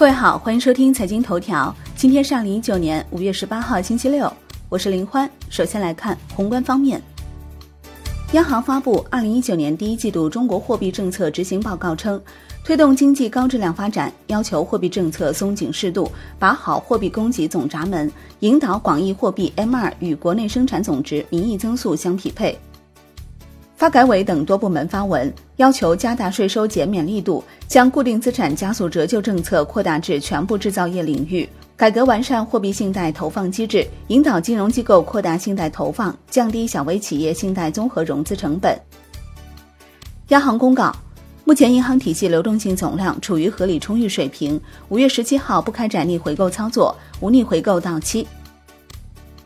各位好，欢迎收听财经头条。今天是二零一九年五月十八号，星期六，我是林欢。首先来看宏观方面，央行发布二零一九年第一季度中国货币政策执行报告称，推动经济高质量发展，要求货币政策松紧适度，把好货币供给总闸门，引导广义货币 M 二与国内生产总值名义增速相匹配。发改委等多部门发文，要求加大税收减免力度，将固定资产加速折旧政策扩大至全部制造业领域，改革完善货币信贷投放机制，引导金融机构扩大信贷投放，降低小微企业信贷综合融资成本。央行公告，目前银行体系流动性总量处于合理充裕水平，五月十七号不开展逆回购操作，无逆回购到期。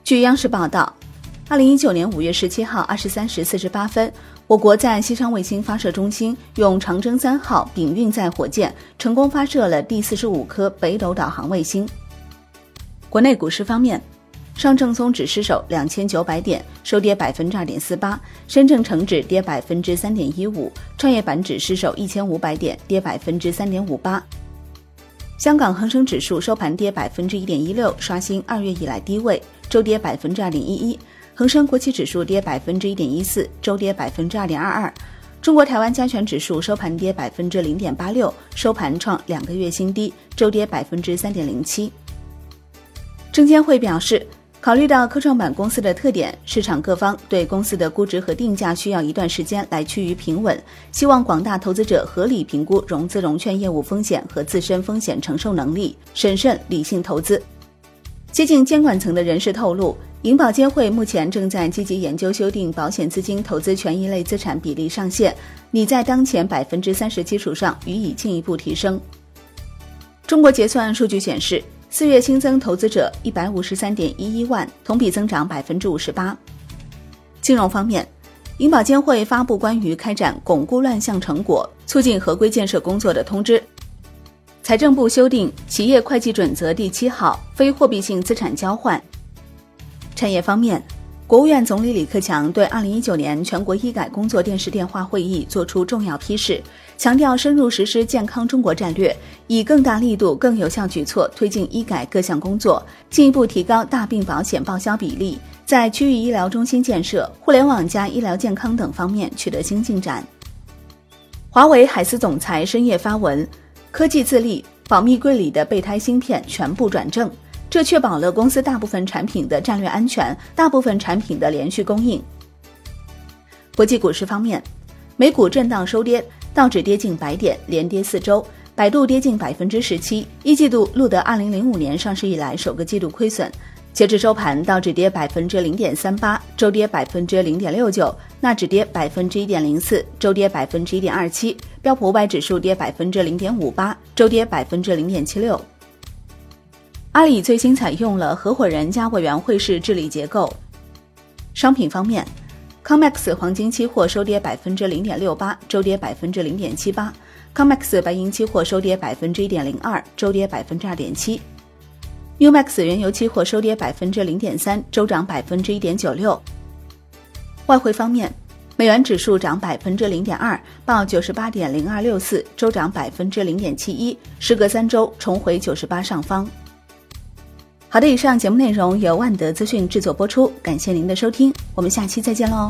据央视报道。二零一九年五月十七号二十三时四十八分，我国在西昌卫星发射中心用长征三号丙运载火箭成功发射了第四十五颗北斗导航卫星。国内股市方面，上证综指失守两千九百点，收跌百分之二点四八；深证成指跌百分之三点一五；创业板指失守一千五百点，跌百分之三点五八。香港恒生指数收盘跌百分之一点一六，刷新二月以来低位，周跌百分之二点一一。恒生国企指数跌百分之一点一四，周跌百分之二点二二。中国台湾加权指数收盘跌百分之零点八六，收盘创两个月新低，周跌百分之三点零七。证监会表示，考虑到科创板公司的特点，市场各方对公司的估值和定价需要一段时间来趋于平稳，希望广大投资者合理评估融资融券业务风险和自身风险承受能力，审慎理性投资。接近监管层的人士透露。银保监会目前正在积极研究修订保险资金投资权益类资产比例上限，拟在当前百分之三十基础上予以进一步提升。中国结算数据显示，四月新增投资者一百五十三点一一万，同比增长百分之五十八。金融方面，银保监会发布关于开展巩固乱象成果、促进合规建设工作的通知。财政部修订企业会计准则第七号，非货币性资产交换。产业方面，国务院总理李克强对二零一九年全国医改工作电视电话会议作出重要批示，强调深入实施健康中国战略，以更大力度、更有效举措推进医改各项工作，进一步提高大病保险报销比例，在区域医疗中心建设、互联网加医疗健康等方面取得新进展。华为海思总裁深夜发文，科技自立，保密柜里的备胎芯片全部转正。这确保了公司大部分产品的战略安全，大部分产品的连续供应。国际股市方面，美股震荡收跌，道指跌近百点，连跌四周；百度跌近百分之十七，一季度录得二零零五年上市以来首个季度亏损。截至收盘，道指跌百分之零点三八，周跌百分之零点六九；纳指跌百分之一点零四，周跌百分之一点二七；标普五百指数跌百分之零点五八，周跌百分之零点七六。阿里最新采用了合伙人加委员会式治理结构。商品方面，COMEX 黄金期货收跌百分之零点六八，周跌百分之零点七八；COMEX 白银期货收跌百分之一点零二，周跌百分之二点七；UMAX 原油期货收跌百分之零点三，周涨百分之一点九六。外汇方面，美元指数涨百分之零点二，报九十八点零二六四，周涨百分之零点七一，时隔三周重回九十八上方。好的，以上节目内容由万德资讯制作播出，感谢您的收听，我们下期再见喽。